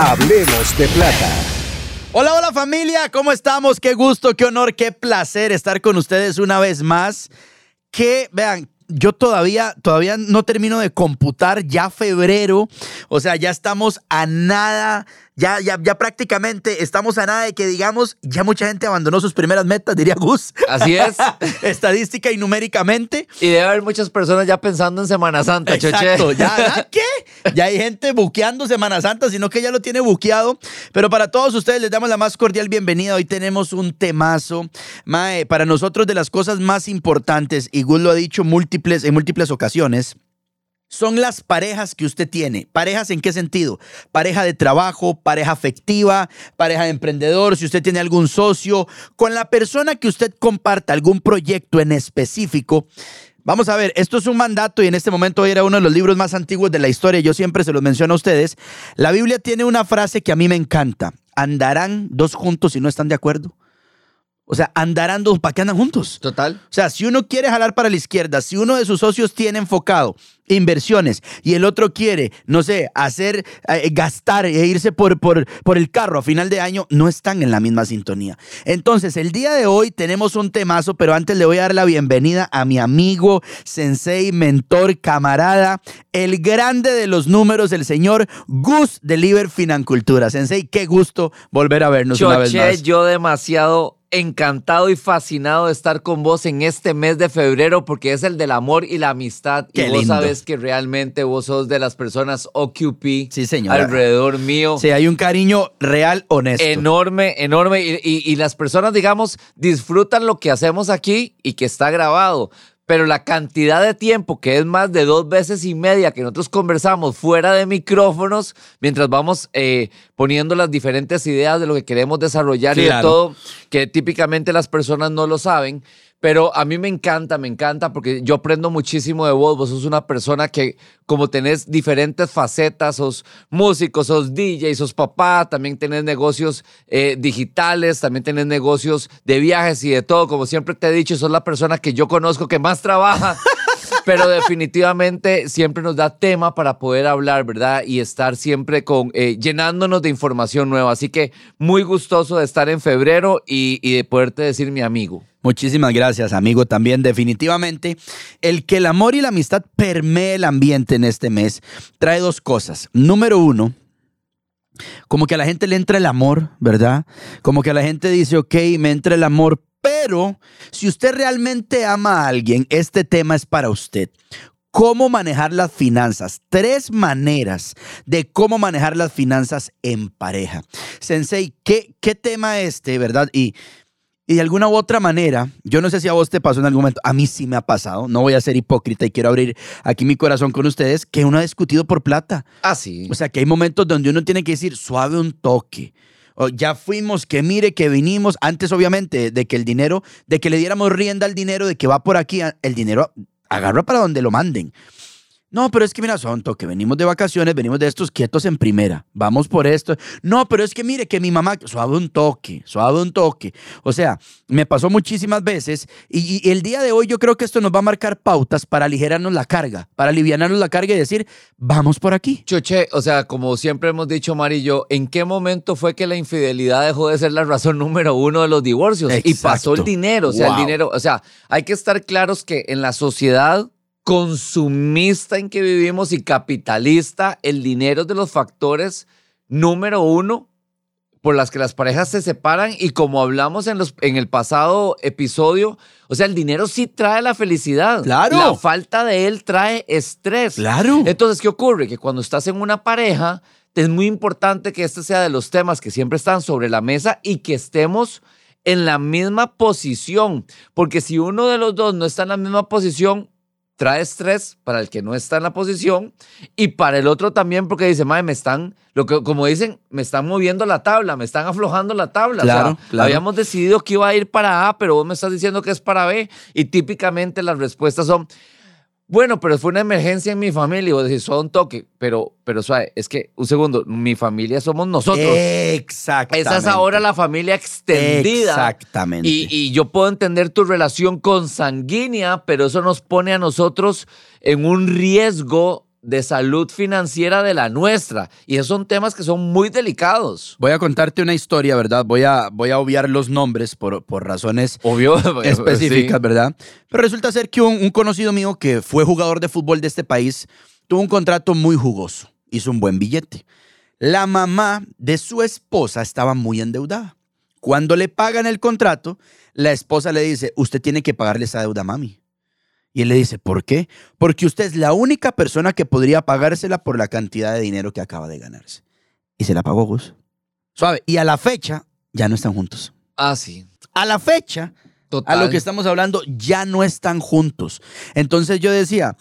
Hablemos de plata. Hola, hola familia, ¿cómo estamos? Qué gusto, qué honor, qué placer estar con ustedes una vez más. Que, vean, yo todavía, todavía no termino de computar ya febrero, o sea, ya estamos a nada ya, ya, ya prácticamente estamos a nada de que digamos, ya mucha gente abandonó sus primeras metas, diría Gus. Así es. Estadística y numéricamente. Y debe haber muchas personas ya pensando en Semana Santa, Exacto. ¿Ya, ¿Ya qué? Ya hay gente buqueando Semana Santa, sino que ya lo tiene buqueado. Pero para todos ustedes les damos la más cordial bienvenida. Hoy tenemos un temazo. Mae, para nosotros de las cosas más importantes, y Gus lo ha dicho múltiples, en múltiples ocasiones, son las parejas que usted tiene. ¿Parejas en qué sentido? Pareja de trabajo, pareja afectiva, pareja de emprendedor, si usted tiene algún socio, con la persona que usted comparta algún proyecto en específico. Vamos a ver, esto es un mandato y en este momento era uno de los libros más antiguos de la historia. Yo siempre se los menciono a ustedes. La Biblia tiene una frase que a mí me encanta. ¿Andarán dos juntos si no están de acuerdo? O sea, andarán dos, ¿para qué andan juntos? Total. O sea, si uno quiere jalar para la izquierda, si uno de sus socios tiene enfocado inversiones y el otro quiere, no sé, hacer, eh, gastar e irse por, por, por el carro a final de año, no están en la misma sintonía. Entonces, el día de hoy tenemos un temazo, pero antes le voy a dar la bienvenida a mi amigo, sensei, mentor, camarada, el grande de los números, el señor Gus de Liber Financultura. Sensei, qué gusto volver a vernos una vez más. yo demasiado encantado y fascinado de estar con vos en este mes de febrero porque es el del amor y la amistad. y vos sabes que realmente vos sos de las personas OQP sí, alrededor mío. Sí, hay un cariño real, honesto. Enorme, enorme. Y, y las personas, digamos, disfrutan lo que hacemos aquí y que está grabado pero la cantidad de tiempo, que es más de dos veces y media que nosotros conversamos fuera de micrófonos, mientras vamos eh, poniendo las diferentes ideas de lo que queremos desarrollar y de todo, que típicamente las personas no lo saben, pero a mí me encanta, me encanta porque yo aprendo muchísimo de vos. Vos sos una persona que, como tenés diferentes facetas, sos músico, sos DJ, sos papá, también tenés negocios eh, digitales, también tenés negocios de viajes y de todo. Como siempre te he dicho, sos la persona que yo conozco que más trabaja. Pero definitivamente siempre nos da tema para poder hablar, ¿verdad? Y estar siempre con, eh, llenándonos de información nueva. Así que muy gustoso de estar en febrero y, de poderte decir mi amigo. Muchísimas gracias, amigo. También definitivamente el que el amor y la amistad permee el ambiente en este mes trae dos cosas. Número uno, como que a la gente le entra el amor, ¿verdad? Como que a la gente dice, ok, me entra el amor, pero si usted realmente ama a alguien, este tema es para usted. ¿Cómo manejar las finanzas? Tres maneras de cómo manejar las finanzas en pareja. Sensei, ¿qué, qué tema este, verdad? Y y de alguna u otra manera, yo no sé si a vos te pasó en algún momento, a mí sí me ha pasado, no voy a ser hipócrita y quiero abrir aquí mi corazón con ustedes, que uno ha discutido por plata. Ah, sí. O sea, que hay momentos donde uno tiene que decir suave un toque. O ya fuimos, que mire, que vinimos, antes obviamente de que el dinero, de que le diéramos rienda al dinero, de que va por aquí, el dinero agarra para donde lo manden. No, pero es que mira, Sonto, que venimos de vacaciones, venimos de estos quietos en primera, vamos por esto. No, pero es que mire que mi mamá, suave un toque, suave un toque. O sea, me pasó muchísimas veces y, el día de hoy yo creo que esto nos va a marcar pautas para aligerarnos la carga, para aliviarnos la carga y decir, vamos por aquí. Choche, o sea, como siempre hemos dicho, Mari y yo, ¿en qué momento fue que la infidelidad dejó de ser la razón número uno de los divorcios? Y pasó el dinero, o sea, el dinero, o sea, hay que estar claros que en la sociedad consumista en que vivimos y capitalista, el dinero es de los factores número uno por las que las parejas se separan y como hablamos en, los, en el pasado episodio, o sea, el dinero sí trae la felicidad. Claro. La falta de él trae estrés. Claro. Entonces, ¿qué ocurre? Que cuando estás en una pareja, es muy importante que este sea de los temas que siempre están sobre la mesa y que estemos en la misma posición. Porque si uno de los dos no está en la misma posición, trae estrés para el que no está en la posición y para el otro también porque dice, madre, me están, lo que, como dicen, me están moviendo la tabla, me están aflojando la tabla. Claro, o sea, claro. habíamos decidido que iba a ir para A, pero vos me estás diciendo que es para B y típicamente las respuestas son, bueno, pero fue una emergencia en mi familia y vos decís, solo un toque, pero, pero suave, es que, un segundo, mi familia somos nosotros. Exactamente. Esa es ahora la familia extendida. Exactamente. Y, y yo puedo entender tu relación consanguínea, pero eso nos pone a nosotros en un riesgo de salud financiera de la nuestra. Y esos son temas que son muy delicados. Voy a contarte una historia, ¿verdad? Voy a, voy a obviar los nombres por, por razones Obvio. específicas, sí. ¿verdad? Pero resulta ser que un, un conocido mío que fue jugador de fútbol de este país tuvo un contrato muy jugoso, hizo un buen billete. La mamá de su esposa estaba muy endeudada. Cuando le pagan el contrato, la esposa le dice, usted tiene que pagarle esa deuda mami. Y él le dice, ¿por qué? Porque usted es la única persona que podría pagársela por la cantidad de dinero que acaba de ganarse. Y se la pagó Gus. Suave. Y a la fecha, ya no están juntos. Ah, sí. A la fecha, Total. a lo que estamos hablando, ya no están juntos. Entonces yo decía,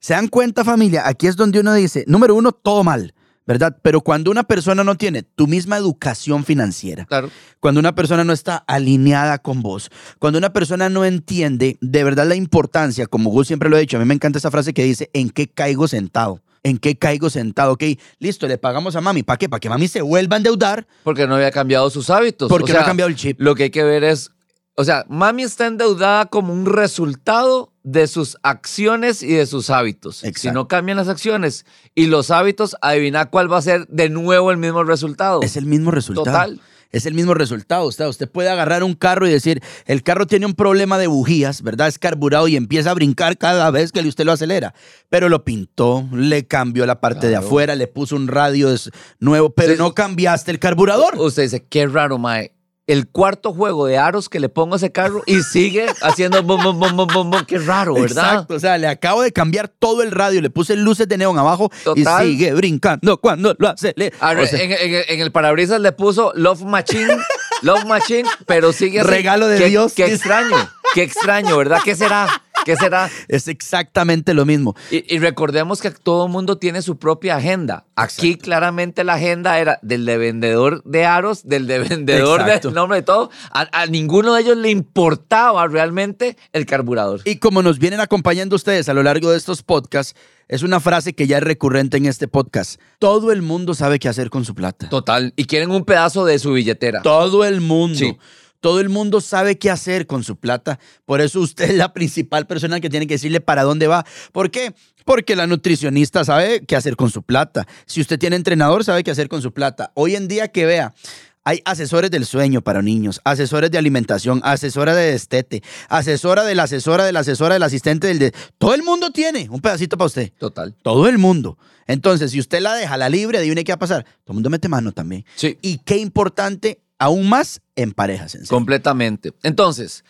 ¿se dan cuenta familia? Aquí es donde uno dice, número uno, todo mal, ¿verdad? Pero cuando una persona no tiene tu misma educación financiera, Claro. cuando una persona no está alineada con vos, cuando una persona no entiende de verdad la importancia, como Gus siempre lo ha dicho, a mí me encanta esa frase que dice, ¿en qué caigo sentado? ¿En qué caigo sentado? Ok, listo, le pagamos a mami. ¿Para qué? Para que mami se vuelva a endeudar Porque no había cambiado sus hábitos. porque O no ha cambiado el chip. Lo que hay que ver es, o sea, mami está endeudada como un resultado de sus acciones y de sus hábitos. Si Exacto. no cambian las acciones y los hábitos, adivina cuál va a ser de nuevo el mismo resultado. Es el mismo resultado. Total. Es el mismo resultado. Usted, usted puede agarrar un carro y decir, el carro tiene un problema de bujías, ¿verdad? Es carburado y empieza a brincar cada vez que usted lo acelera. Pero lo pintó, le cambió la parte de afuera, le puso un radio nuevo, pero no cambiaste el carburador. Usted dice, qué raro, Mae. El cuarto juego de aros que le pongo a ese carro y sigue haciendo bum, bum, bum, bum, bum. Qué raro, ¿verdad? Exacto, o sea, le acabo de cambiar todo el radio, le puse luces de neón abajo Total. y sigue brincando cuando lo O sea, en, en- en el parabrisas le puso Love Machine, Love Machine, pero sigue. Regalo de Qué- Dios. Qué extraño, qué extraño, ¿verdad? ¿Qué será? ¿Qué será? es exactamente lo mismo. Y, y recordemos que todo el mundo tiene su propia agenda. Aquí claramente la agenda era del de vendedor de aros, del de vendedor Exacto. del nombre de todo. A, a ninguno de ellos le importaba realmente el carburador. Y como nos vienen acompañando ustedes a lo largo de estos podcasts, es una frase que ya es recurrente en este podcast. Todo el mundo sabe qué hacer con su plata. Total. Y quieren un pedazo de su billetera. Todo el mundo. Sí. Todo el mundo sabe qué hacer con su plata. Por eso usted es la principal persona que tiene que decirle para dónde va. ¿Por qué? Porque la nutricionista sabe qué hacer con su plata. Si usted tiene entrenador, sabe qué hacer con su plata. Hoy en día que vea, hay asesores del sueño para niños, asesores de alimentación, asesora de destete, asesora de la asesora de la asesora del asistente del... De... Todo el mundo tiene un pedacito para usted. Total. Todo el mundo. Entonces, si usted la deja la libre, adivine qué va a pasar. Todo el mundo mete mano también. Sí. Y qué importante, aún más en parejas. En. Completamente. Entonces,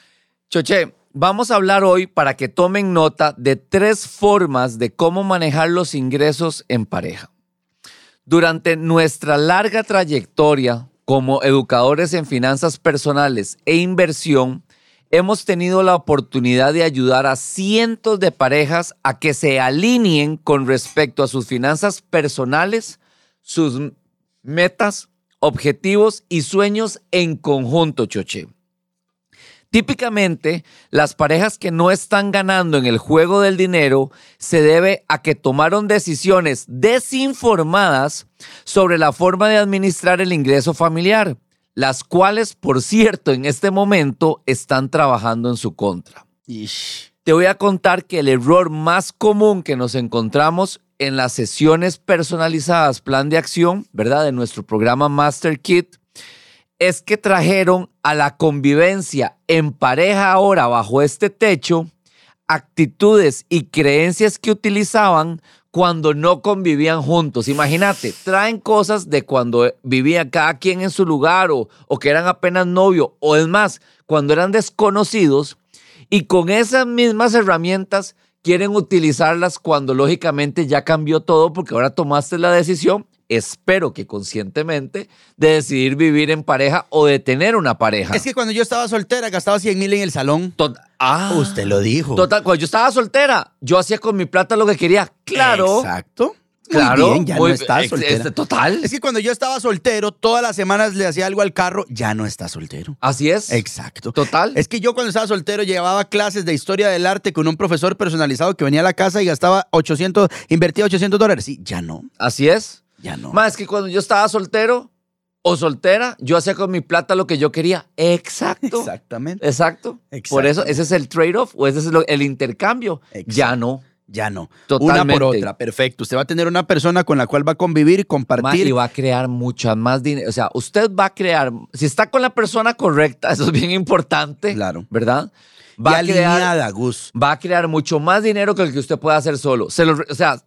Choche, vamos a hablar hoy para que tomen nota de tres formas de cómo manejar los ingresos en pareja. Durante nuestra larga trayectoria como educadores en finanzas personales e inversión, hemos tenido la oportunidad de ayudar a cientos de parejas a que se alineen con respecto a sus finanzas personales, sus metas, objetivos y sueños en conjunto, Choche. Típicamente, las parejas que no están ganando en el juego del dinero se debe a que tomaron decisiones desinformadas sobre la forma de administrar el ingreso familiar, las cuales, por cierto, en este momento están trabajando en su contra. Ish. Te voy a contar que el error más común que nos encontramos en las sesiones personalizadas Plan de Acción, ¿verdad? De nuestro programa Master Kit, es que trajeron a la convivencia en pareja ahora bajo este techo actitudes y creencias que utilizaban cuando no convivían juntos. Imagínate, traen cosas de cuando vivían cada quien en su lugar o, o que eran apenas novio o es más, cuando eran desconocidos y con esas mismas herramientas quieren utilizarlas cuando lógicamente ya cambió todo porque ahora tomaste la decisión, espero que conscientemente, de decidir vivir en pareja o de tener una pareja. Es que cuando yo estaba soltera gastaba 100 mil en el salón. Tot- ah, Usted lo dijo. Total, cuando yo estaba soltera, yo hacía con mi plata lo que quería. Claro. Exacto. Muy Claro. bien, ya muy- no está ex- soltera. este, total. Es que cuando yo estaba soltero, todas las semanas le hacía algo al carro, ya no está soltero. Así es. Exacto. Total. Es que yo cuando estaba soltero llevaba clases de historia del arte con un profesor personalizado que venía a la casa y gastaba 800, invertía 800 dólares. Sí, ya no, Así es. ya no. Más que cuando yo estaba soltero o soltera, yo hacía con mi plata lo que yo quería. Exacto. Exactamente. Exacto. Por eso, ese es el trade-off o ese es el intercambio. Exacto. Ya no. Ya no. Totalmente. Una por otra, perfecto. Usted va a tener una persona con la cual va a convivir compartir. y va a crear mucha más dinero. O sea, usted va a crear, si está con la persona correcta, eso es bien importante. Claro. ¿Verdad? y Va a crear, alineada, Gus. va a crear mucho más dinero que el que usted pueda hacer solo. Se lo- o sea,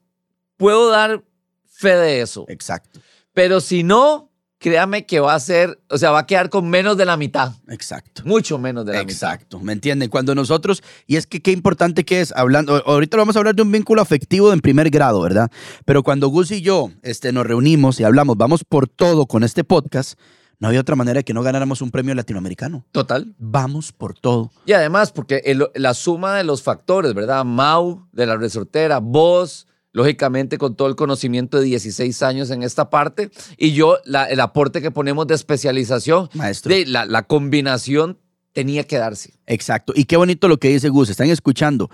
puedo dar fe de eso. Exacto, Pero si no, créame que va a ser, o sea, va a quedar con menos de la mitad. exacto. Mucho menos de la Exacto, ¿me entienden? Cuando nosotros, y es que qué importante que es, hablando, ahorita vamos a hablar de un vínculo afectivo en primer grado, ¿verdad? Pero cuando Gus y yo este, nos reunimos y hablamos, vamos por todo con este podcast, no había otra manera de que no ganáramos un premio latinoamericano. mitad. Total. Vamos por todo. Y además, porque el- la suma de los factores, ¿verdad? Mau, de la resortera, vos, lógicamente con todo el conocimiento de 16 años en esta parte, y yo, la- el aporte que ponemos de especialización, Maestro. de la, la combinación tenía que darse. Exacto. Y qué bonito lo que dice Gus, están escuchando.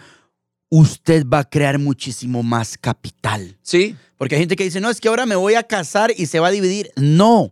Usted va a crear muchísimo más capital. ¿Sí? Porque hay gente que dice, no, es que ahora me voy a casar y se va a dividir. No.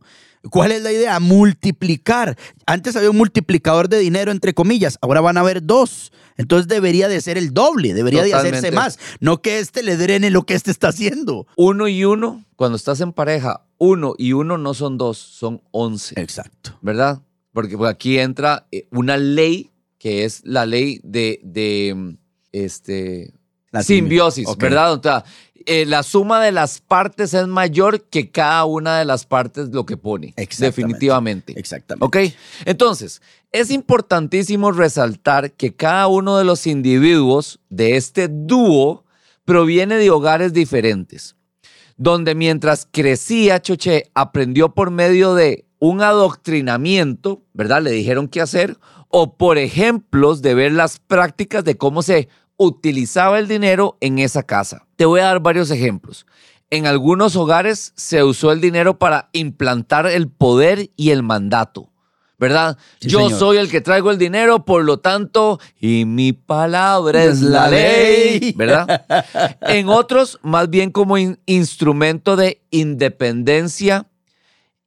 ¿Cuál es la idea? Multiplicar. Antes había un multiplicador de dinero, entre comillas. Ahora van a haber dos. Entonces debería de ser el doble, debería de hacerse más. No que este le drene lo que este está haciendo. Uno y uno, cuando estás en pareja, uno y uno no son dos, son once. Exacto. ¿verdad? Porque pues, aquí entra eh, una ley que es la ley de, de mm, este, La simbiosis. ¿verdad? O sea, eh, la suma de las partes es mayor que cada una de las partes lo que pone. Exactamente. Definitivamente. Exactamente. ¿Ok? Entonces, es importantísimo resaltar que cada uno de los individuos de este dúo proviene de hogares diferentes, donde mientras crecía, Choche aprendió por medio de un adoctrinamiento, ¿verdad? Le dijeron qué hacer, o por ejemplos de ver las prácticas de cómo se utilizaba el dinero en esa casa. Te voy a dar varios ejemplos. En algunos hogares se usó el dinero para implantar el poder y el mandato, ¿verdad? Sí, Yo señor. soy el que traigo el dinero, por lo tanto, y mi palabra es la ley, ¿verdad? En otros, más bien como in- instrumento de independencia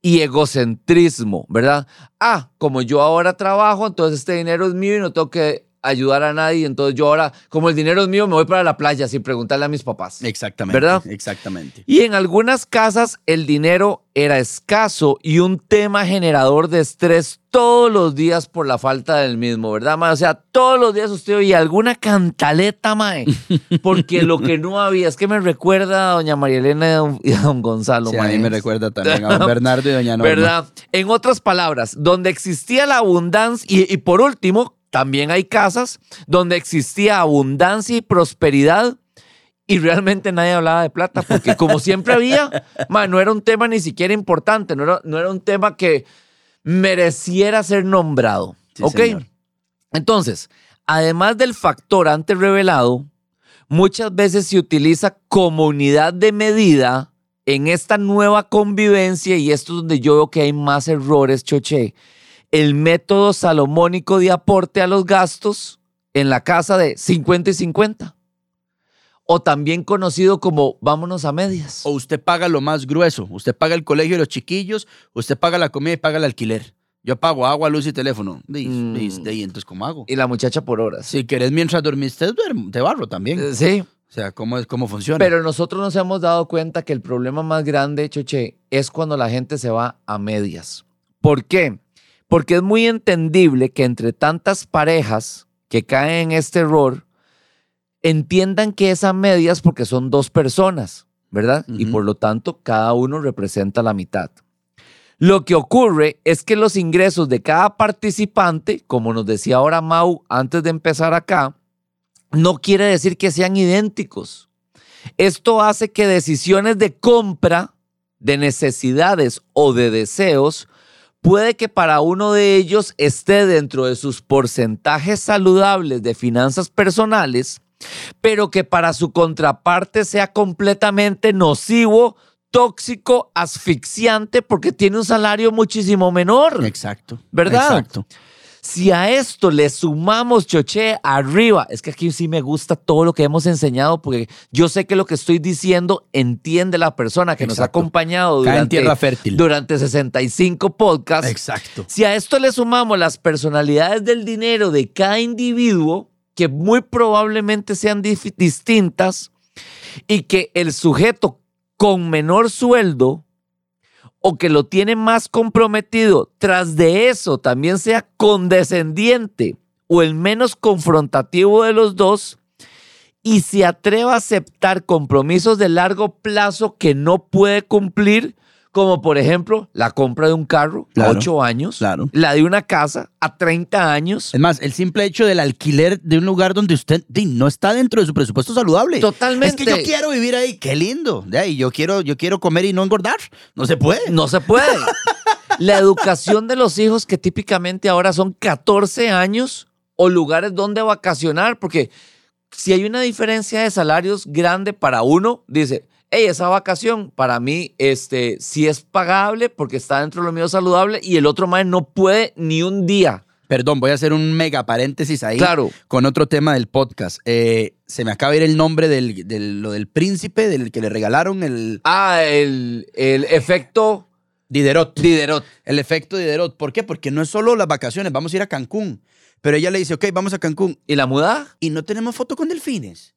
y egocentrismo, ¿verdad? Ah, como yo ahora trabajo, entonces este dinero es mío y no tengo que ayudar a nadie, entonces yo ahora, como el dinero es mío, me voy para la playa sin preguntarle a mis papás. Exactamente. ¿Verdad? Exactamente. Y en algunas casas el dinero era escaso y un tema generador de estrés todos los días por la falta del mismo, ¿verdad, mae? O sea, todos los días usted oye alguna cantaleta, mae, porque lo que no había, es que me recuerda a doña María Elena y a don- Gonzalo, Sí, a mí me recuerda también a don Bernardo y doña Norma. ¿Verdad? En otras palabras, donde existía la abundancia, y, y por último, también hay casas donde existía abundancia y prosperidad y realmente nadie hablaba de plata, porque como siempre había, ma, no era un tema ni siquiera importante, no era, no era un tema que mereciera ser nombrado. Sí, ¿Ok? señor. Entonces, además del factor antes revelado, muchas veces se utiliza como unidad de medida en esta nueva convivencia, y esto es donde yo veo que hay más errores, Choche, el método salomónico de aporte a los gastos en la casa de 50 y 50. O también conocido como vámonos a medias. O usted paga lo más grueso. Usted paga el colegio de los chiquillos, usted paga la comida y paga el alquiler. Yo pago agua, luz y teléfono. De, Mm. ahí, entonces, ¿cómo hago? Y la muchacha por horas. Si querés mientras dormís, te, duermo, te barro también. Eh, Sí, O sea, ¿cómo, es, cómo funciona? Pero nosotros nos hemos dado cuenta que el problema más grande, Choche, es cuando la gente se va a medias. ¿Por qué? Porque es muy entendible que entre tantas parejas que caen en este error, entiendan que es porque son dos personas, ¿verdad? Y por lo tanto, cada uno representa la mitad. Lo que ocurre es que los ingresos de cada participante, como nos decía ahora Mau antes de empezar acá, no quiere decir que sean idénticos. Esto hace que decisiones de compra, de necesidades o de deseos, puede que para uno de ellos esté dentro de sus porcentajes saludables de finanzas personales, pero que para su contraparte sea completamente nocivo, tóxico, asfixiante, porque tiene un salario muchísimo menor. Exacto. ¿Verdad? Exacto. Si a esto le sumamos, choche, arriba, es que aquí sí me gusta todo lo que hemos enseñado, porque yo sé que lo que estoy diciendo entiende la persona que nos ha acompañado durante, tierra fértil. durante 65 podcasts. Exacto. Si a esto le sumamos las personalidades del dinero de cada individuo, que muy probablemente sean distintas, y que el sujeto con menor sueldo o que lo tiene más comprometido, tras de eso también sea condescendiente o el menos confrontativo de los dos, y se atreva a aceptar compromisos de largo plazo que no puede cumplir, como por ejemplo la compra de un carro Claro, a 8 años, claro. la de una casa a 30 años. Es más, el simple hecho del alquiler de un lugar donde usted no está dentro de su presupuesto saludable. Totalmente. Es que yo quiero vivir ahí, qué lindo. Ahí, yo quiero, yo quiero comer y no engordar. No se puede. No se puede. La educación de los hijos, que típicamente ahora son 14 años, o lugares donde vacacionar, porque si hay una diferencia de salarios grande para uno, dice, hey, esa vacación para mí este, sí es pagable porque está dentro de lo mío saludable y el otro man no puede ni un día. Perdón, voy a hacer un mega paréntesis ahí. Claro. Con otro tema del podcast. Eh, se me acaba de ir el nombre del, del- lo del príncipe, del que le regalaron el Ah, el, el efecto Diderot. Diderot. El efecto Diderot. ¿Por qué? Porque no es solo las vacaciones, vamos a ir a Cancún. Pero ella le dice, ok, vamos a Cancún. ¿Y la muda? Y no tenemos foto con delfines.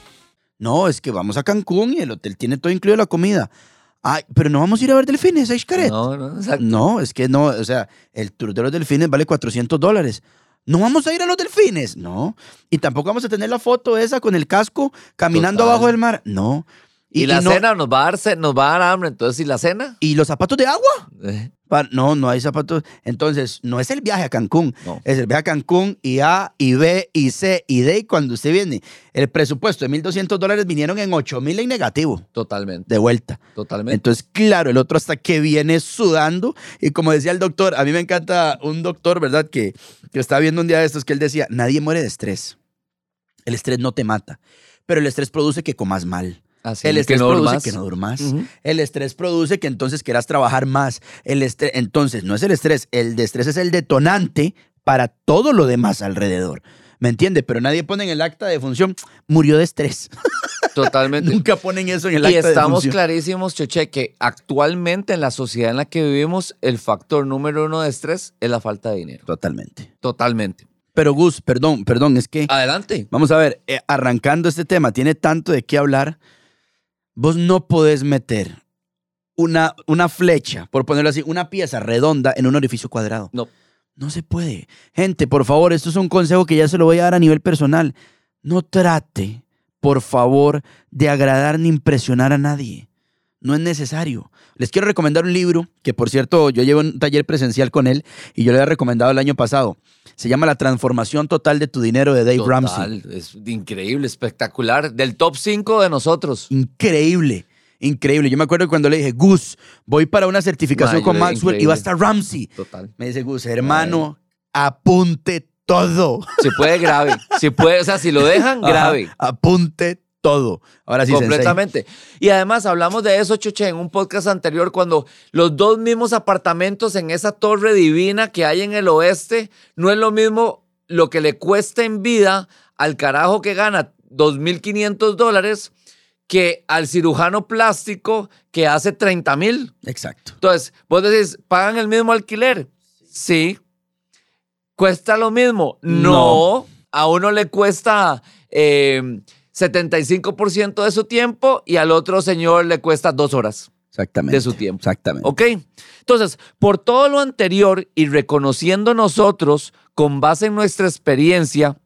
No, es que vamos a Cancún y el hotel tiene todo incluido la comida. Ay, pero no vamos a ir a ver delfines, Aishkaret. No, no, exacto. No, es que no, o sea, el tour de los delfines vale 400 dólares. ¿No vamos a ir a los delfines? No. Y tampoco vamos a tener la foto esa con el casco caminando Total. abajo del mar. No. Y, la no- cena nos va, a dar, nos va a dar hambre, entonces, ¿y la cena? ¿Y los zapatos de agua? Eh, No, no hay zapatos. Entonces, no es el viaje a Cancún. No. Es el viaje a Cancún y A, y B, y C, y D. Y cuando usted viene, el presupuesto de 1.200 dólares vinieron en 8.000 en negativo. Totalmente, De vuelta. totalmente. Entonces, claro, el otro hasta que viene sudando. Y como decía el doctor, a mí me encanta un doctor, ¿verdad? Que, que estaba viendo un día de estos que él decía, nadie muere de estrés. El estrés no te mata, pero el estrés produce que comas mal. Así el que estrés no produce durmas. que no durmas. El estrés produce que entonces quieras trabajar más. El estrés, entonces, no es el estrés, el estrés es el detonante para todo lo demás alrededor. ¿Me entiende? Pero nadie pone en el acta de función, murió de estrés. Totalmente. Nunca ponen eso en el y acta de estamos función. clarísimos, Choche, que actualmente en la sociedad en la que vivimos, el factor número uno de estrés es la falta de dinero. Totalmente. Totalmente. Pero Gus, perdón, perdón, es que Adelante. vamos a ver, eh, arrancando este tema, tiene tanto de qué hablar. Vos no podés meter una, una flecha, por ponerlo así, una pieza redonda en un orificio cuadrado. No. No se puede. Gente, por favor, esto es un consejo que ya se lo voy a dar a nivel personal. No trate, por favor, de agradar ni impresionar a nadie. No es necesario. Les quiero recomendar un libro que, por cierto, yo llevo un taller presencial con él y yo le he recomendado el año pasado. Se llama La transformación total de tu dinero de Dave Total, Ramsey. Es increíble, espectacular. Del top 5 de nosotros. Increíble. Increíble. Yo me acuerdo cuando le dije, Gus, voy para una certificación con Maxwell y va a estar Ramsey. Total. Me dice Gus, hermano, apunte todo. Si puede, grave. Si puede, o sea, si lo dejan, grave. Ajá, apunte todo. Ahora sí, Sensei. Completamente. Y además hablamos de eso, Choche, en un podcast anterior, cuando los dos mismos apartamentos en esa torre divina que hay en el oeste, no es lo mismo lo que le cuesta en vida al carajo que gana 2.500 dólares que al cirujano plástico que hace 30 mil. Exacto. Entonces, vos decís, ¿pagan el mismo alquiler? Sí. ¿Cuesta lo mismo? No. No. A uno le cuesta eh, 75% de su tiempo y al otro señor le cuesta dos horas Exactamente. de su tiempo. Exactamente. ¿Ok? Entonces, por todo lo anterior y reconociendo nosotros, con base en nuestra experiencia,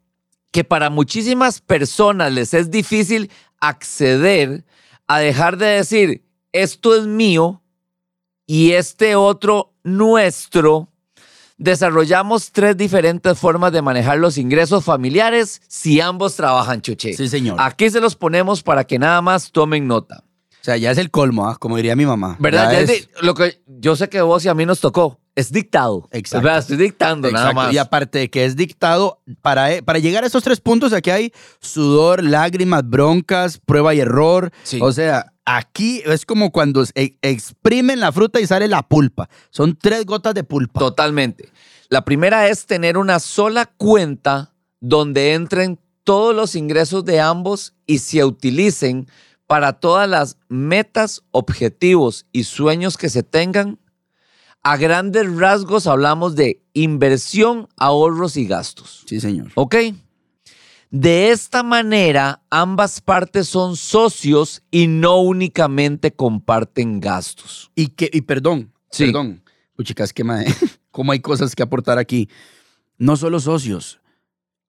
que para muchísimas personas les es difícil acceder a dejar de decir, esto es mío y este otro nuestro, desarrollamos tres diferentes formas de manejar los ingresos familiares si ambos trabajan, Chuche. Sí, señor. Aquí se los ponemos para que nada más tomen nota. O sea, ya es el colmo, ¿ah? como diría mi mamá. ¿Verdad? Ya Ya es- lo que yo sé que vos y a mí nos tocó. Es dictado. Exacto. ¿Verdad? Estoy dictando nada más. Y aparte de que es dictado, para, e- para llegar a esos tres puntos, aquí hay sudor, lágrimas, broncas, prueba y error. Sí. O sea, aquí es como cuando e- exprimen la fruta y sale la pulpa. Son tres gotas de pulpa. Totalmente. La primera es tener una sola cuenta donde entren todos los ingresos de ambos y se utilicen para todas las metas, objetivos y sueños que se tengan. A grandes rasgos hablamos de inversión, ahorros y gastos. Sí, señor. ¿Ok? De esta manera, ambas partes son socios y no únicamente comparten gastos. Y que, y perdón, Sí. perdón. Puchicas, que cómo hay cosas que aportar aquí. No solo socios,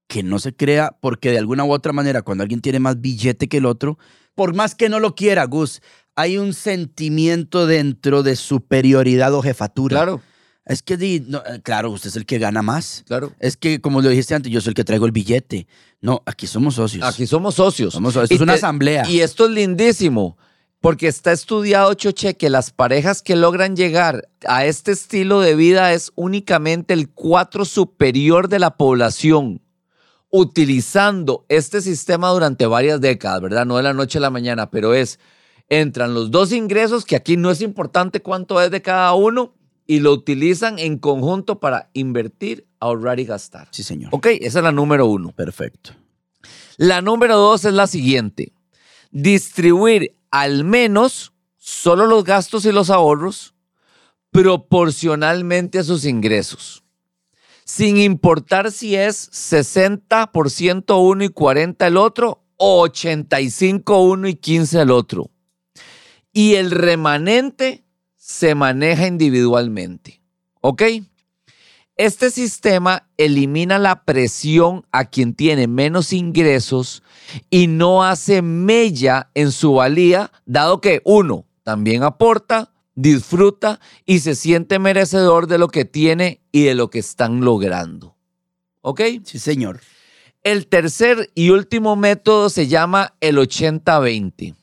que no se crea porque de alguna u otra manera, cuando alguien tiene más billete que el otro, por más que no lo quiera, Gus, hay un sentimiento dentro de superioridad o jefatura. Claro, Es que, di- no, eh, claro, usted es el que gana más. claro. Es que, como lo dijiste antes, yo soy el que traigo el billete. No, aquí somos socios. Aquí somos socios. somos socios. Esto Y es una te- asamblea. Y esto es lindísimo, porque está estudiado, Choche, que las parejas que logran llegar a este estilo de vida es únicamente el cuatro superior de la población, utilizando este sistema durante varias décadas, ¿verdad? No de la noche a la mañana, pero es, entran los dos ingresos, que aquí no es importante cuánto es de cada uno, y lo utilizan en conjunto para invertir, ahorrar y gastar. Sí, señor. Ok, esa es la número uno. Perfecto. La número dos es la siguiente. Distribuir al menos solo los gastos y los ahorros proporcionalmente a sus ingresos. Sin importar si es 60% uno y 40 el otro o 85 uno y 15 el otro. Y el remanente se maneja individualmente. ¿Ok? Este sistema elimina la presión a quien tiene menos ingresos y no hace mella en su valía, dado que uno también aporta, disfruta y se siente merecedor de lo que tiene y de lo que están logrando. ¿Ok? Sí, señor. El tercer y último método se llama el 80-20,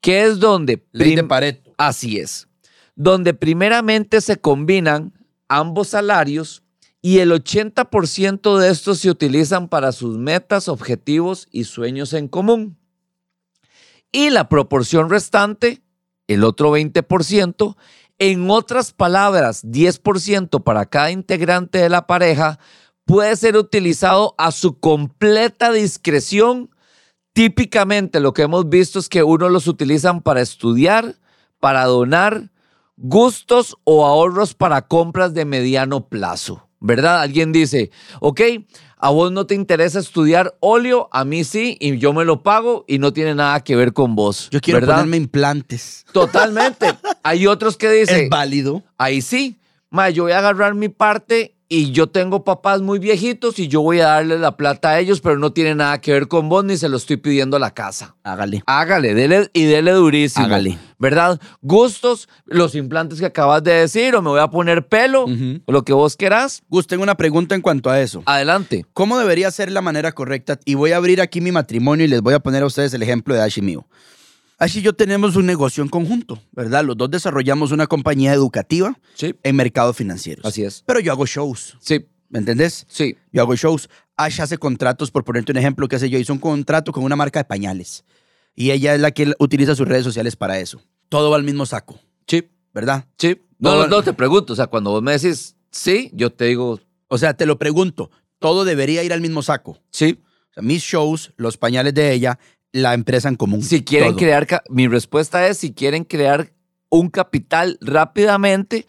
que es donde... Ley de Pareto. Así es. Donde primeramente se combinan ambos salarios y el 80% de estos se utilizan para sus metas, objetivos y sueños en común. Y la proporción restante, el otro 20%, en otras palabras, 10% para cada integrante de la pareja, puede ser utilizado a su completa discreción. Típicamente lo que hemos visto es que unos los utilizan para estudiar, para donar, gustos o ahorros para compras de mediano plazo. ¿Verdad? Alguien dice, ok, a vos no te interesa estudiar óleo, a mí sí, y yo me lo pago y no tiene nada que ver con vos. Yo quiero ¿verdad? ponerme implantes. Totalmente. Hay otros que dicen, Es válido. ahí sí, ma, yo voy a agarrar mi parte y yo tengo papás muy viejitos y yo voy a darle la plata a ellos, pero no tiene nada que ver con vos ni se lo estoy pidiendo a la casa. Hágale. Hágale, dele y dele durísimo. Hágale. ¿Verdad? Gustos, los implantes que acabas de decir, o me voy a poner pelo, o lo que vos querás. Gus, tengo una pregunta en cuanto a eso. Adelante. ¿Cómo debería ser la manera correcta? Y voy a abrir aquí mi matrimonio y les voy a poner a ustedes el ejemplo de Ash y mío. Ash y yo tenemos un negocio en conjunto, ¿verdad? Los dos desarrollamos una compañía educativa Sí. en mercados financieros. Así es. Pero yo hago shows, Sí, ¿me entendés? sí. Yo hago shows. Ash hace contratos, por ponerte un ejemplo, que sé yo, hizo un contrato con una marca de pañales. Y ella es la que utiliza sus redes sociales para eso. Todo va al mismo saco, Sí, ¿verdad? sí. No, no, no, te pregunto. O sea, cuando vos me decís sí, yo te digo O sea, te lo pregunto, todo debería ir al mismo saco. sí. O sea, mis shows, los pañales de ella, la empresa en común. Si quieren todo. crear, mi respuesta es si quieren crear un capital rápidamente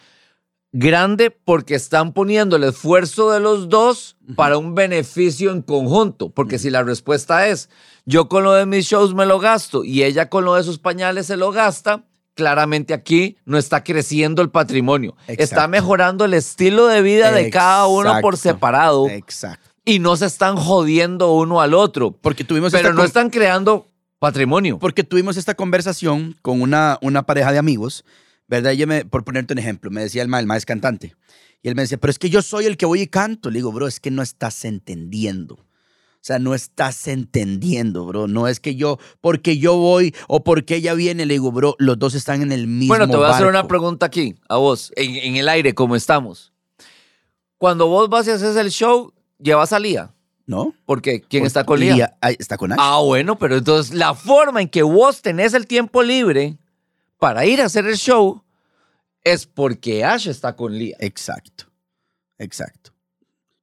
grande porque están poniendo el esfuerzo de los dos para un beneficio en conjunto. Porque si la respuesta es yo con lo de mis shows me lo gasto y ella con lo de sus pañales se lo gasta, claramente aquí no está creciendo el patrimonio. Está mejorando el estilo de vida de cada uno por separado Exacto. Y no se están jodiendo uno al otro. Porque tuvimos Pero no están creando patrimonio. Porque tuvimos esta conversación con una, una pareja de amigos, ¿verdad? Ella me, por ponerte un ejemplo, me decía el ma, el ma es cantante. Y él me decía, pero es que yo soy el que voy y canto. Le digo, bro, es que no estás entendiendo. O sea, no estás entendiendo, bro. No es que yo, porque yo voy o porque ella viene, le digo, bro, los dos están en el mismo Bueno, te voy a hacer una pregunta aquí, a vos, en, en el aire, como estamos. Cuando vos vas y haces el show, llevas a Lía. ¿No? Porque ¿quién Porque está con Lía? ay, está con Ash. Ah, bueno, pero entonces la forma en que vos tenés el tiempo libre para ir a hacer el show es porque Ash está con Lía. Exacto. Exacto.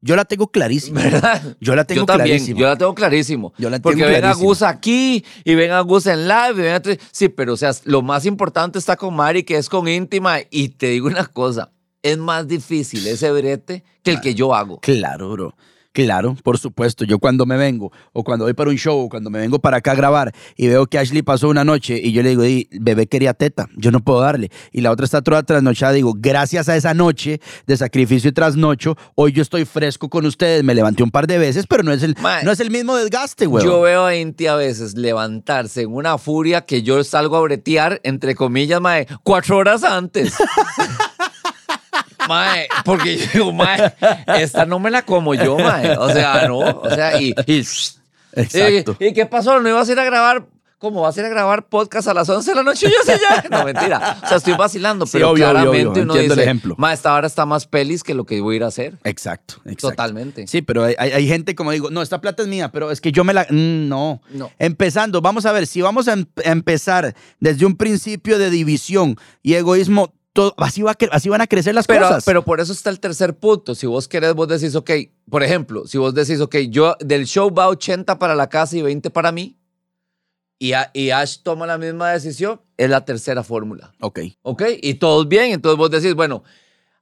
Yo la tengo clarísima. ¿Verdad? Yo la tengo yo también, clarísima. yo la tengo clarísimo. Yo la Porque tengo ven a. Gus aquí y ven a Gus en live. y ven a sí, pero o sea, lo más importante está con Mari, que es con íntima. Y te digo una cosa, es más difícil ese brete que el que yo hago. Claro, bro. Claro, por supuesto. Yo cuando me vengo, o cuando voy para un show, o cuando me vengo para acá a grabar y veo que Ashley pasó una noche y yo le digo, "Di, bebé quería teta, yo no puedo darle. Y la otra está toda trasnochada, digo, gracias a esa noche de sacrificio y trasnocho, hoy yo estoy fresco con ustedes, me levanté un par de veces, pero no es el, no es el mismo desgaste, güey. Yo veo a Inti a veces levantarse en una furia que yo salgo a bretear, entre comillas, mae, cuatro horas antes. Mae, porque yo digo, mae, esta no me la como yo, mae. O sea, no. O sea, y. y Exacto. ¿Y, y qué pasó? ¿No ibas a ir a grabar? ¿Cómo vas a ir a grabar podcast a las 11 de la noche? Yo sé ya. No, mentira. O sea, estoy vacilando, Sí, pero obvio, obvio, claramente obvio. uno Entiendo el dice, ejemplo. "Ma, esta hora está más pelis que lo que voy a ir a hacer. Exacto, exacto. Totalmente. Sí, pero hay, hay- hay gente como digo, no, esta plata es mía, pero es que yo me la... mm, no. No. Empezando, vamos a ver, si vamos a, em- a empezar desde un principio de división y egoísmo, todo, así, va así van a crecer las Pero, cosas. pero por eso está el tercer punto. Si vos querés, vos decís, ok, por ejemplo, si vos decís, ok, yo del show va 80 para la casa y 20 para mí, y, A- y Ash toma la misma decisión, es la tercera fórmula. ok, ¿Ok? Y todos bien. Entonces vos decís, bueno,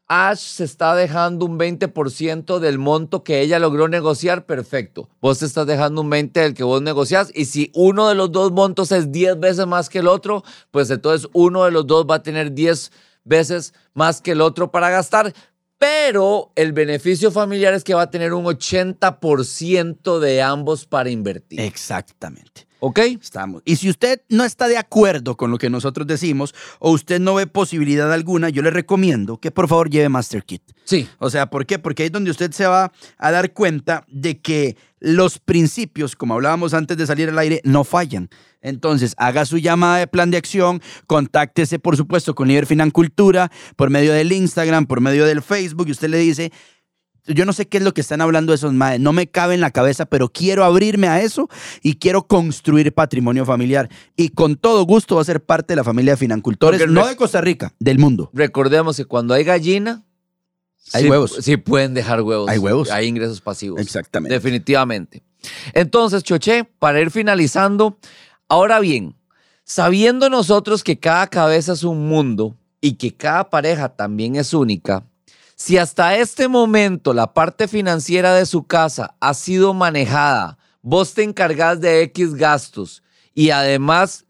Ash se está dejando un 20% del monto que ella logró negociar, perfecto. Vos te estás dejando un 20% del que vos negociás. Y si uno de los dos montos es 10 veces más que el otro, pues entonces uno de los dos va a tener 10 veces más que el otro para gastar. Pero el beneficio familiar es que va a tener un 80% de ambos para invertir. exactamente. ¿Ok? Estamos. Y si usted no está de acuerdo con lo que nosotros decimos o usted no ve posibilidad alguna, yo le recomiendo que por favor lleve Master Kit. Sí. O sea, ¿por qué? Porque ahí es donde usted se va a dar cuenta de que los principios, como hablábamos antes de salir al aire, no fallan. Entonces, haga su llamada de plan de acción, contáctese, por supuesto, con Liber Financultura por medio del Instagram, por medio del Facebook, y usted le dice, yo no sé qué es lo que están hablando esos maes, no me cabe en la cabeza, pero quiero abrirme a eso y quiero construir patrimonio familiar. Y con todo gusto va a ser parte de la familia de financultores, Porque no de Costa Rica, del mundo. Recordemos que cuando hay gallina, Hay sí- huevos. Sí, pueden dejar huevos. Hay huevos. Hay ingresos pasivos. Exactamente. Definitivamente. Entonces, Choché, para ir finalizando, ahora bien, sabiendo nosotros que cada cabeza es un mundo y que cada pareja también es única, si hasta este momento la parte financiera de su casa ha sido manejada, vos te encargás de X gastos y además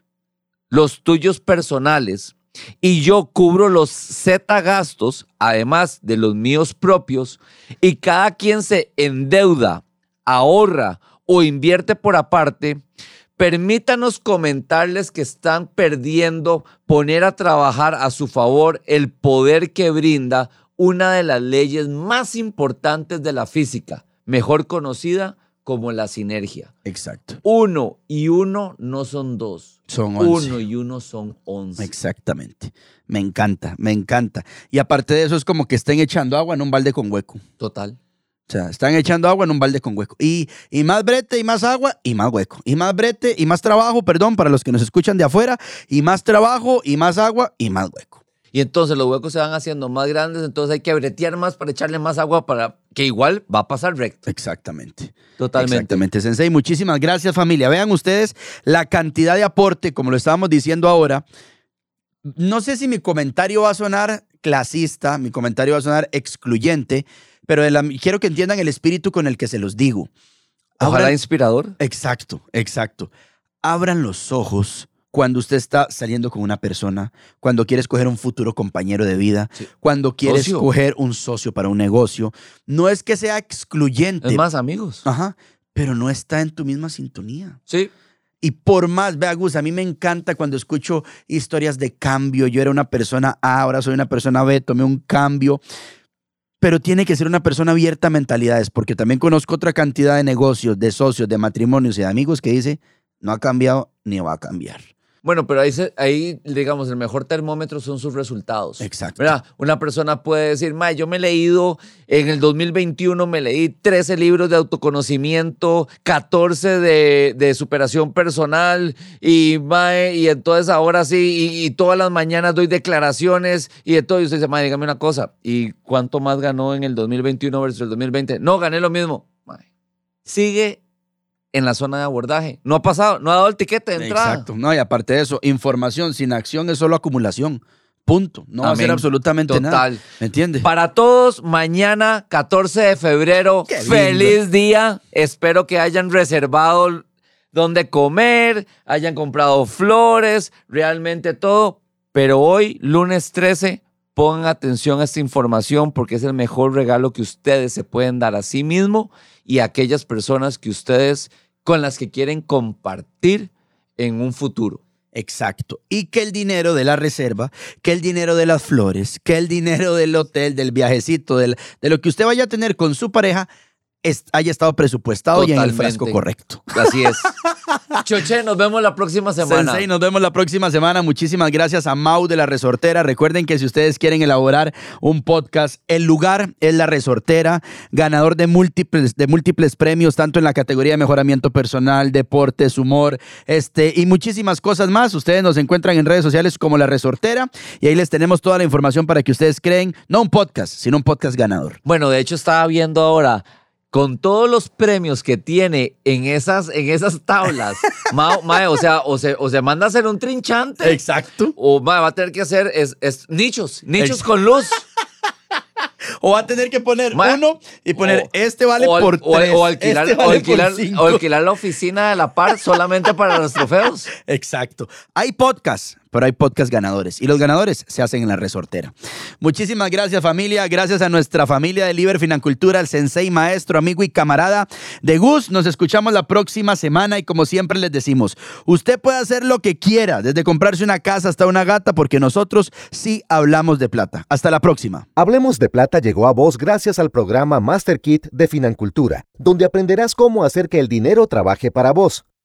los tuyos personales y yo cubro los Z gastos, además de los míos propios, y cada quien se endeuda, ahorra o invierte por aparte, permítanos comentarles que están perdiendo poner a trabajar a su favor el poder que brinda una de las leyes más importantes de la física, mejor conocida como la sinergia. Exacto. Uno y uno no son dos. Son once. Uno y uno son once. Exactamente. Me encanta, me encanta. Y aparte de eso, es como que estén echando agua en un balde con hueco. Total. O sea, están echando agua en un balde con hueco. Y, y más brete y más agua y más hueco. Y más brete y más trabajo, perdón, para los que nos escuchan de afuera. Y más trabajo y más agua y más hueco. Y entonces los huecos se van haciendo más grandes, entonces hay que bretear más para echarle más agua para que igual va a pasar recto. Exactamente. Totalmente. Exactamente, Sensei. Muchísimas gracias, familia. Vean ustedes la cantidad de aporte, como lo estábamos diciendo ahora. No sé si mi comentario va a sonar clasista, mi comentario va a sonar excluyente, pero la- quiero que entiendan el espíritu con el que se los digo. Ojalá Abran- inspirador. Exacto, exacto. Abran los ojos cuando usted está saliendo con una persona, cuando quiere escoger un futuro compañero de vida, Sí. cuando quiere Socio. escoger un socio para un negocio. No es que sea excluyente, Es más, amigos. ajá, pero no está en tu misma sintonía. Sí. Y por más, vea Gus, a mí me encanta cuando escucho historias de cambio. Yo era una persona A, ahora soy una persona B, tomé un cambio. Pero tiene que ser una persona abierta a mentalidades, porque también conozco otra cantidad de negocios, de socios, de matrimonios y de amigos que dice, no ha cambiado ni va a cambiar. Bueno, pero ahí, se- ahí, digamos, el mejor termómetro son sus resultados. Exacto. ¿Verdad? Una persona puede decir, ma, yo me he leído, en el 2021 me leí 13 libros de autoconocimiento, 14 de, de superación personal, y, mae, y entonces ahora sí, y, y todas las mañanas doy declaraciones, y de todo, y usted dice, ma, dígame una cosa, ¿y cuánto más ganó en el 2021 versus el 2020? No, gané lo mismo. Mae, Sigue en la zona de abordaje. No ha pasado, no ha dado el tiquete de entrada. Exacto. No, y aparte de eso, información sin acción es solo acumulación. Punto. No va a Amén. ser absolutamente nada. Total. ¿Me entiendes? Para todos, mañana, 14 de febrero, feliz día. Espero que hayan reservado donde comer, hayan comprado flores, realmente todo. Pero hoy, lunes 13, pongan atención a esta información porque es el mejor regalo que ustedes se pueden dar a sí mismo y a aquellas personas que ustedes con las que quieren compartir en un futuro. Exacto. Y que el dinero de la reserva, que el dinero de las flores, que el dinero del hotel, del viajecito, del, de lo que usted vaya a tener con su pareja, es- haya estado presupuestado y en el frasco correcto. Así es. Choche, nos vemos la próxima semana. Sensei, nos vemos la próxima semana. Muchísimas gracias a Mau de la Resortera. Recuerden que si ustedes quieren elaborar un podcast, el lugar es la Resortera, ganador de múltiples, de múltiples premios, tanto en la categoría de mejoramiento personal, deportes, humor, este, y muchísimas cosas más. Ustedes nos encuentran en redes sociales como la Resortera y ahí les tenemos toda la información para que ustedes creen, no un podcast, sino un podcast ganador. Bueno, de hecho estaba viendo ahora con todos los premios que tiene en esas, en esas tablas. O sea, o se, o se manda a hacer un trinchante. Exacto. O va a tener que hacer es, es nichos, nichos con luz. O va a tener que poner Ma- uno y poner o- este vale o por o, tres, o alquilar, este o, vale alquilar, alquilar la oficina de la par solamente para los trofeos. Exacto. Hay podcasts, pero hay podcast ganadores. Y los ganadores se hacen en la resortera. Muchísimas gracias, familia. Gracias a nuestra familia de Liber Financultura, el sensei, maestro, amigo y camarada de Gus. Nos escuchamos la próxima semana. Y como siempre les decimos, usted puede hacer lo que quiera, desde comprarse una casa hasta una gata, porque nosotros sí hablamos de plata. Hasta la próxima. Hablemos de Plata llegó a vos gracias al programa Master Kit de Financultura, donde aprenderás cómo hacer que el dinero trabaje para vos.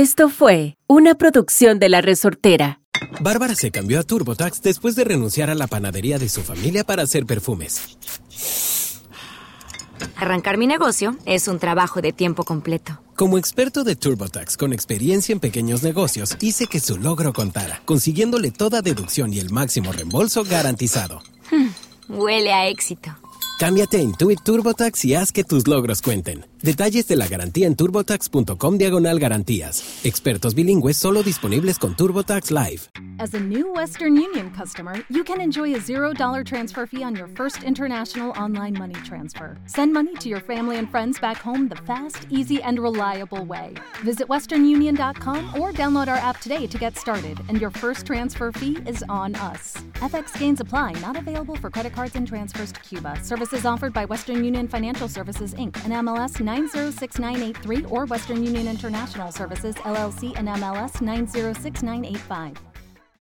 Esto fue una producción de La Resortera. Bárbara se cambió a TurboTax después de renunciar a la panadería de su familia para hacer perfumes. Arrancar mi negocio es un trabajo de tiempo completo. Como experto de TurboTax con experiencia en pequeños negocios, hice que su logro contara, consiguiéndole toda deducción y el máximo reembolso garantizado. Huele a éxito. Cámbiate a Intuit TurboTax y haz que tus logros cuenten. Detalles de la garantía en turbotax.com diagonal garantías. Expertos bilingües solo disponibles con TurboTax Live. As a new Western Union customer, you can enjoy a $0 transfer fee on your first international online money transfer. Send money to your family and friends back home the fast, easy, and reliable way. Visit westernunion.com or download our app today to get started, and your first transfer fee is on us. FX gains apply, not available for credit cards and transfers to Cuba. Services offered by Western Union Financial Services Inc. and MLS 906983 or Western Union International Services LLC and MLS 906985.